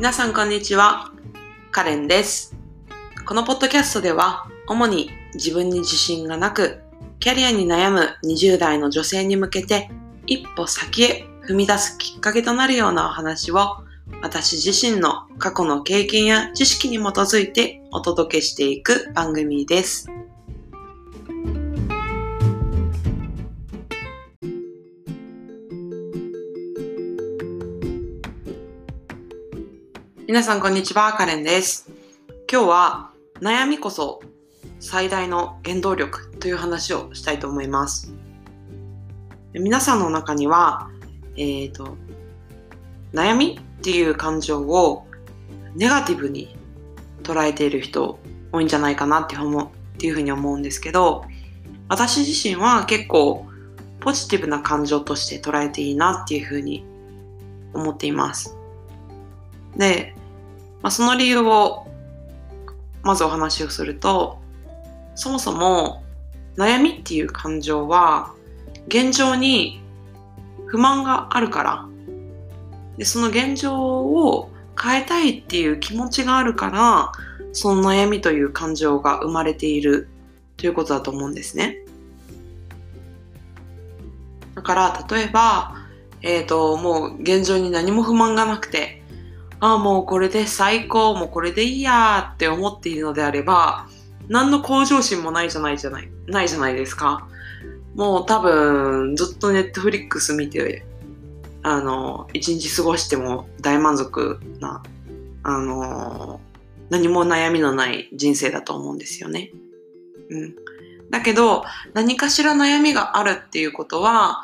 皆さんこんにちは。カレンです。このポッドキャストでは、主に自分に自信がなく、キャリアに悩む20代の女性に向けて、一歩先へ踏み出すきっかけとなるようなお話を、私自身の過去の経験や知識に基づいてお届けしていく番組です。皆さんこんにちは、カレンです。今日は悩みこそ最大の原動力という話をしたいと思います。皆さんの中には、えっ、と、悩みっていう感情をネガティブに捉えている人多いんじゃないかなって思うっていうふうに思うんですけど、私自身は結構ポジティブな感情として捉えていいなっていうふうに思っています。で、まあ、その理由をまずお話をするとそもそも悩みっていう感情は現状に不満があるから。でその現状を変えたいっていう気持ちがあるからその悩みという感情が生まれているということだと思うんですね。だから例えばえっ、ともう現状に何も不満がなくてああ、もうこれで最高、もうこれでいいやって思っているのであれば、何の向上心もないじゃないじゃない、ないじゃないですか。もう多分、ずっとネットフリックス見て、あの、一日過ごしても大満足な、あの、何も悩みのない人生だと思うんですよね。うん。だけど、何かしら悩みがあるっていうことは、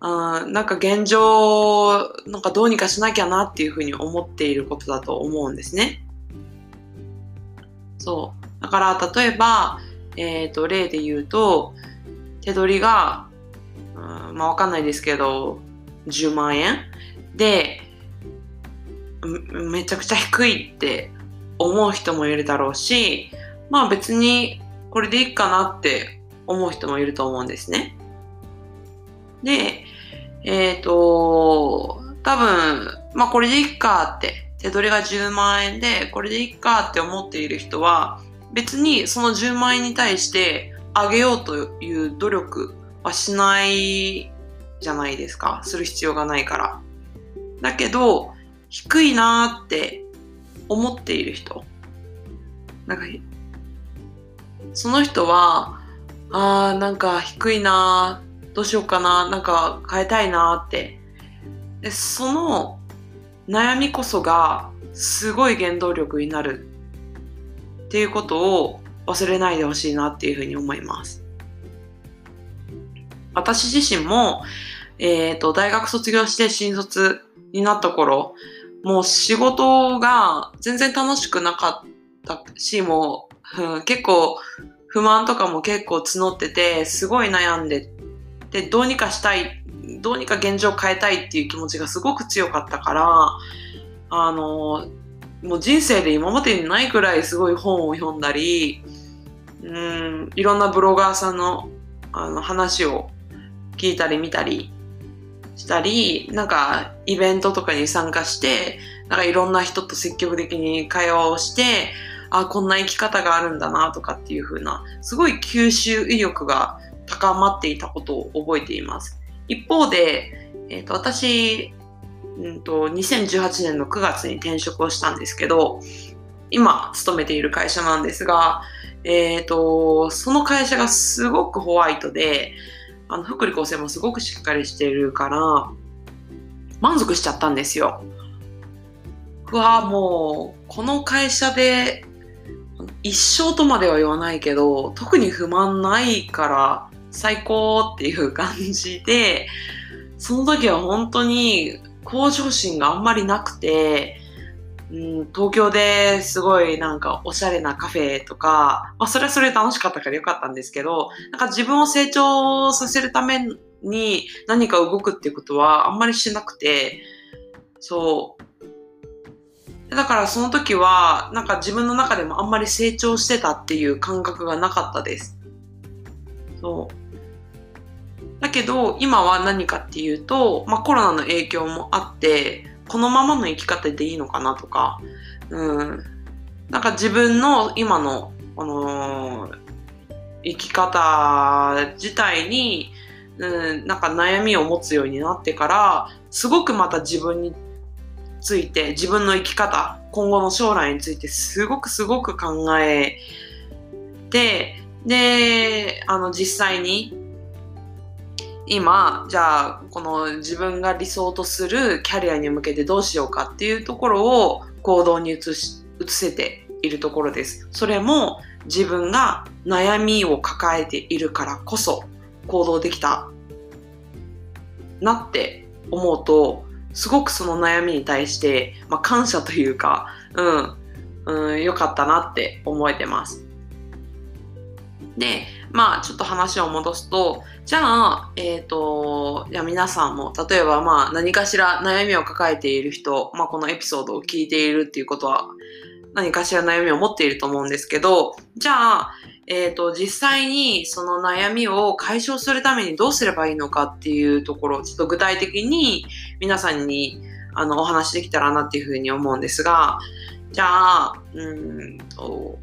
あなんか現状、なんかどうにかしなきゃなっていうふうに思っていることだと思うんですね。そう。だから、例えば、えっ、と、例で言うと、手取りが、うん、まあわかんないですけど、10万円で、めちゃくちゃ低いって思う人もいるだろうし、まあ別にこれでいいかなって思う人もいると思うんですね。で、えっ、ー、と、多分、まあこれでいいかって、手取りが10万円で、これでいいかって思っている人は、別にその10万円に対して上げようという努力はしないじゃないですか。する必要がないから。だけど、低いなーって思っている人。なんか、その人は、あーなんか低いなーどうしようかななんか変えたいなって。でその悩みこそがすごい原動力になる。っていうことを忘れないでほしいなっていうふうに思います。私自身も、えーと、大学卒業して新卒になった頃もう仕事が全然楽しくなかったしもう、うん、結構不満とかも結構募っててすごい悩んでで、どうにかしたい、どうにか現状を変えたいっていう気持ちがすごく強かったから、あの、もう人生で今までにないくらいすごい本を読んだり、うん、いろんなブロガーさんのあの話を聞いたり見たりしたり、なんかイベントとかに参加して、なんかいろんな人と積極的に会話をして、あ、こんな生き方があるんだなとかっていう風な、すごい吸収意欲が高まっていたことを覚えています。一方で、えーと、私、うんと、2018年の9月に転職をしたんですけど、今勤めている会社なんですが、えーと、その会社がすごくホワイトで、あの福利厚生もすごくしっかりしているから、満足しちゃったんですよ。うわもう、この会社で一生とまでは言わないけど、特に不満ないから、最高っていう感じで、その時は本当に向上心があんまりなくて、うん、東京ですごいなんかおしゃれなカフェとか、まあそれはそれ楽しかったからよかったんですけど、なんか自分を成長させるために何か動くっていうことはあんまりしなくて、そう。だからその時はなんか自分の中でもあんまり成長してたっていう感覚がなかったです。そう。だけど、今は何かっていうと、まあコロナの影響もあって、このままの生き方でいいのかなとか、うん、なんか自分の今の、あのー、生き方自体に、うん、なんか悩みを持つようになってから、すごくまた自分について、自分の生き方、今後の将来についてすごくすごく考えて、で、あの、実際に、今、じゃあ、この自分が理想とするキャリアに向けてどうしようかっていうところを行動に移し、移せているところです。それも自分が悩みを抱えているからこそ行動できたなって思うと、すごくその悩みに対して、まあ、感謝というか、うん、うん、良かったなって思えてます。で、まあ、ちょっと話を戻すと、じゃあ、えっ、ー、と、じゃあ皆さんも、例えばまあ、何かしら悩みを抱えている人、まあ、このエピソードを聞いているっていうことは、何かしら悩みを持っていると思うんですけど、じゃあ、えっ、ー、と、実際にその悩みを解消するためにどうすればいいのかっていうところを、ちょっと具体的に皆さんにあのお話できたらなっていうふうに思うんですが、じゃあ、うんと、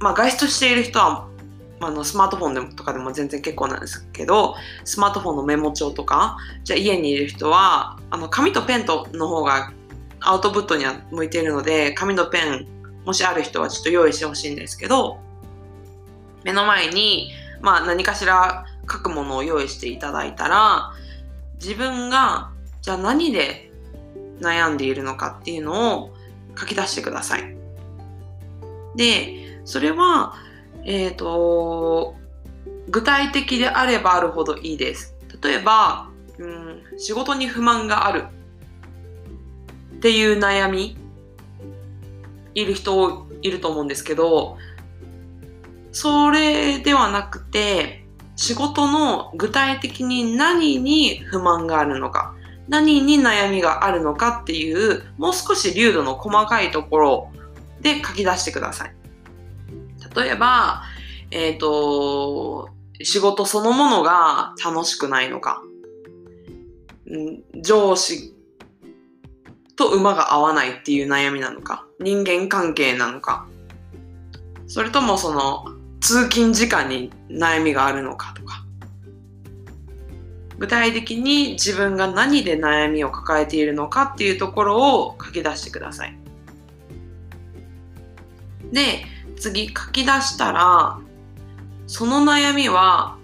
まあ、外出している人は、あのスマートフォンでもとかでも全然結構なんですけど、スマートフォンのメモ帳とか、じゃ家にいる人は、あの紙とペンとの方がアウトプットには向いているので、紙とペン、もしある人はちょっと用意してほしいんですけど、目の前に、まあ、何かしら書くものを用意していただいたら、自分が、じゃあ何で悩んでいるのかっていうのを書き出してください。で、それは、えっ、ー、と、具体的であればあるほどいいです。例えば、うん、仕事に不満があるっていう悩み、いる人いると思うんですけど、それではなくて、仕事の具体的に何に不満があるのか、何に悩みがあるのかっていう、もう少し流度の細かいところで書き出してください。例えば、えっ、ー、と、仕事そのものが楽しくないのか、上司と馬が合わないっていう悩みなのか、人間関係なのか、それともその通勤時間に悩みがあるのかとか。具体的に自分が何で悩みを抱えているのかっていうところを書き出してください。で次書き出したらその悩みは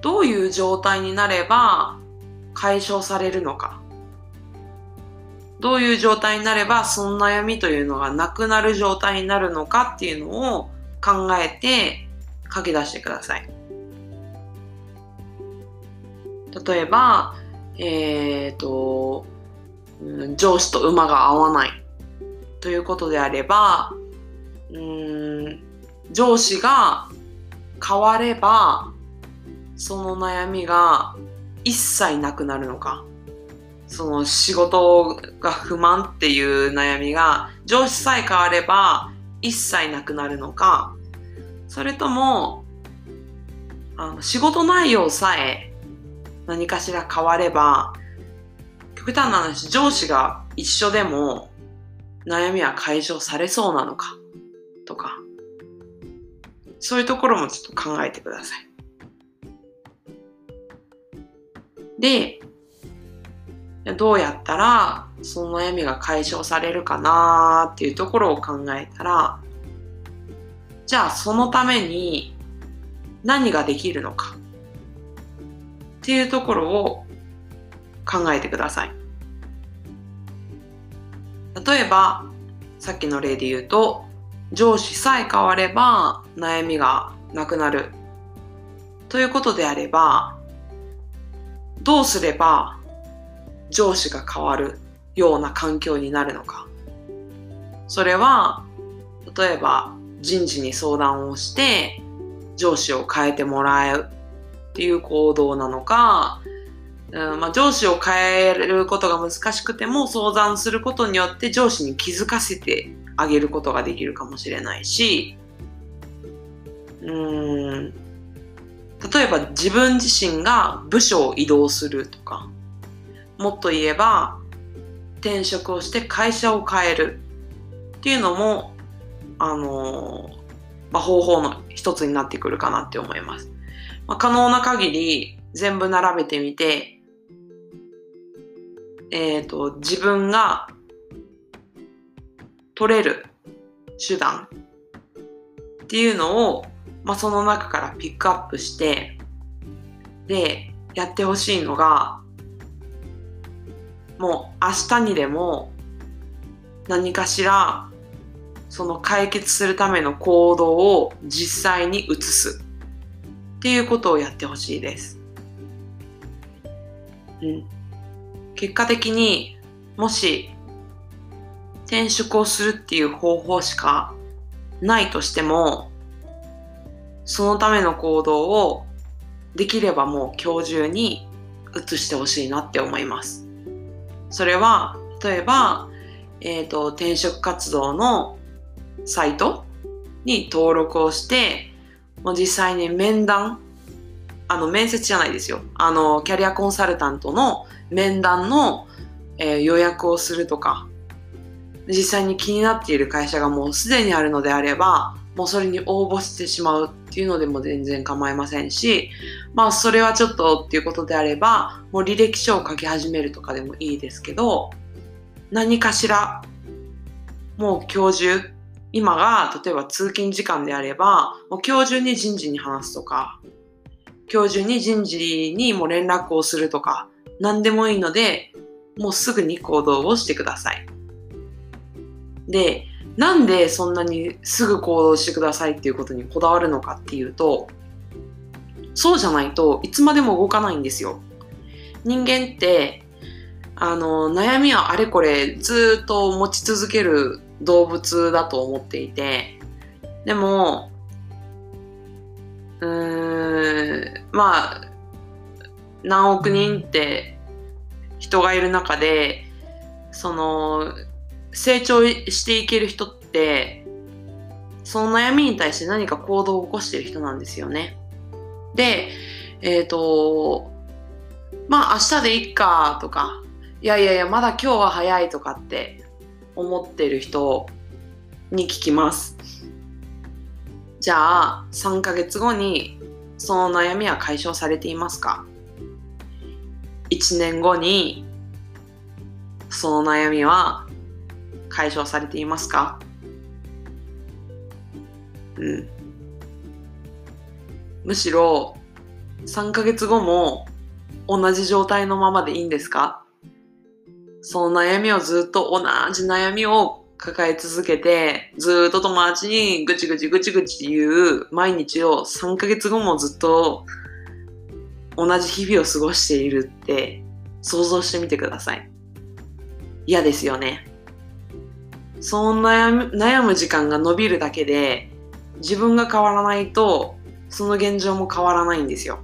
どういう状態になれば解消されるのかどういう状態になればその悩みというのがなくなる状態になるのかっていうのを考えて書き出してください。例えば、えっ、ー、と、上司と馬が合わないということであれば、うん上司が変われば、その悩みが一切なくなるのか。その仕事が不満っていう悩みが上司さえ変われば一切なくなるのか、それとも、あの仕事内容さえ何かしら変われば、極端な話、上司が一緒でも悩みは解消されそうなのかとか、そういうところもちょっと考えてください。で、どうやったらその悩みが解消されるかなっていうところを考えたら、じゃあそのために何ができるのかっていうところを考えてください。例えば、さっきの例で言うと、上司さえ変われば悩みがなくなる。ということであれば、どうすれば上司が変わるような環境になるのか。それは、例えば人事に相談をして上司を変えてもらうっていう行動なのか、うんまあ、上司を変えることが難しくても相談することによって上司に気づかせてあげることができるかもしれないしうん例えば自分自身が部署を移動するとかもっと言えば転職をして会社を変えるっていうのも、あのまあ、方法の一つになってくるかなって思います。まあ、可能な限り全部並べてみて、えっ、ー、と、自分が取れる手段っていうのを、まあ、その中からピックアップして、で、やってほしいのが、もう明日にでも何かしらその解決するための行動を実際に移すっていうことをやってほしいです。うん。結果的にもし転職をするっていう方法しかないとしてもそのための行動をできればもう今日中に移してほしいなって思います。それは例えば、えっ、ー、と転職活動のサイトに登録をして、もう実際に面談、あの、面接じゃないですよ。あの、キャリアコンサルタントの面談の、えー、予約をするとか、実際に気になっている会社がもうすでにあるのであれば、もうそれに応募してしまうっていうのでも全然構いませんし、まあそれはちょっとっていうことであれば、もう履歴書を書き始めるとかでもいいですけど、何かしら、もう今日中、今が例えば通勤時間であれば、もう今日中に人事に話すとか、今日中に人事にも連絡をするとか、何でもいいので、もうすぐに行動をしてください。で、なんでそんなにすぐ行動してくださいっていうことにこだわるのかっていうと、そうじゃないといつまでも動かないんですよ。人間って、あの、悩みはあれこれずっと持ち続ける動物だと思っていて、でも、うーん、まあ、何億人って人がいる中で、その、成長していける人って、その悩みに対して何か行動を起こしてる人なんですよね。で、えっ、ー、と、まあ明日でいっかとか、いやいやいや、まだ今日は早いとかって思ってる人に聞きます。じゃあ、3ヶ月後にその悩みは解消されていますか ?1 年後にその悩みは解消されていますか？うん。むしろ3ヶ月後も同じ状態のままでいいんですか？その悩みをずっと同じ悩みを抱え続けて、ずっと友達にぐちぐちぐちぐち言う毎日を3ヶ月後もずっと同じ日々を過ごしているって想像してみてください。嫌ですよね。その悩む悩む時間が伸びるだけで自分が変わらないとその現状も変わらないんですよ。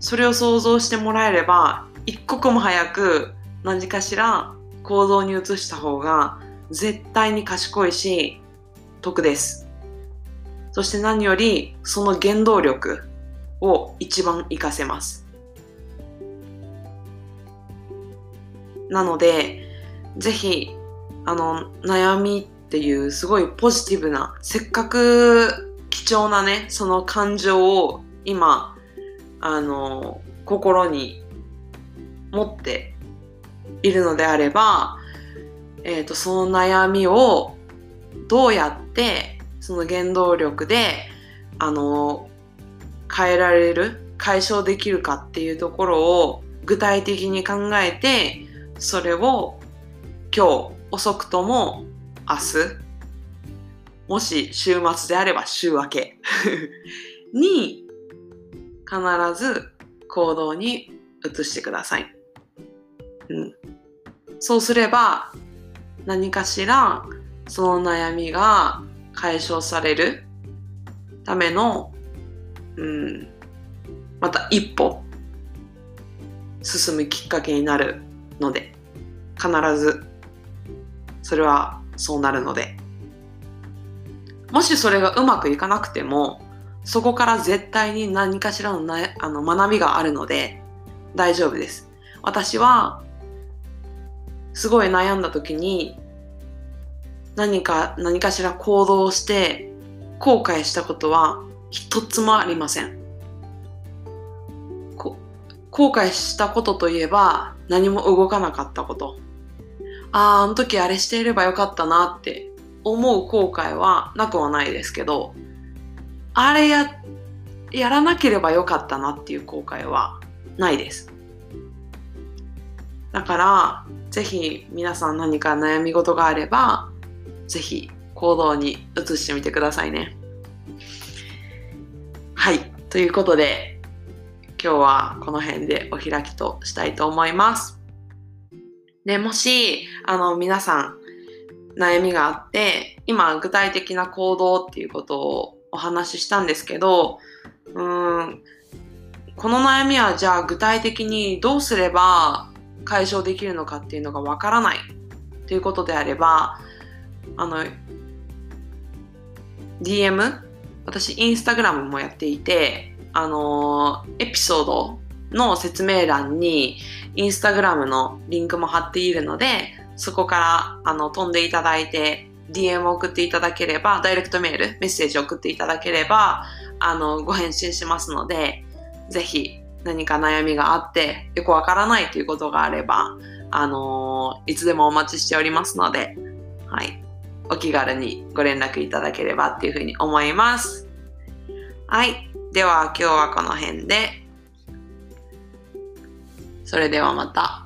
それを想像してもらえれば一刻も早く何かしら行動に移した方が絶対に賢いし得です。そして何よりその原動力を一番活かせます。なので、ぜひ、あの、悩みっていうすごいポジティブな、せっかく貴重なね、その感情を今、あの、心に持っているのであれば、えっ、ー、と、その悩みをどうやってその原動力で、あの、変えられる、解消できるかっていうところを具体的に考えて、それを今日遅くとも明日、もし週末であれば週明け？に必ず行動に移してください。うん、そうすれば何かしらその悩みが解消されるための、うん、また一歩進むきっかけになるので必ずそれはそうなるのでもしそれがうまくいかなくてもそこから絶対に何かしらのなあの学びがあるので大丈夫です私はすごい悩んだ時に何か何かしら行動して後悔したことは一つもありません。後悔したことといえば何も動かなかったこと。ああ、あの時あれしていればよかったなって思う後悔はなくはないですけど、あれや、やらなければよかったなっていう後悔はないです。だから、ぜひ皆さん何か悩み事があれば、ぜひ行動に移してみてくださいね。はい。ということで、今日はこの辺でお開きとしたいと思います。で、もし、あの、皆さん、悩みがあって、今、具体的な行動っていうことをお話ししたんですけど、うん、この悩みはじゃあ具体的にどうすれば解消できるのかっていうのがわからないということであれば、あの、DM? 私、インスタグラムもやっていて、あのエピソードの説明欄にインスタグラムのリンクも貼っているので、そこからあの飛んでいただいて DM を送っていただければ、ダイレクトメール、メッセージを送っていただければ、あの、ご返信しますので、ぜひ何か悩みがあってよくわからないということがあれば、あの、いつでもお待ちしておりますので、はい。お気軽にご連絡いただければっていうふうに思います。はい。では今日はこの辺で。それではまた。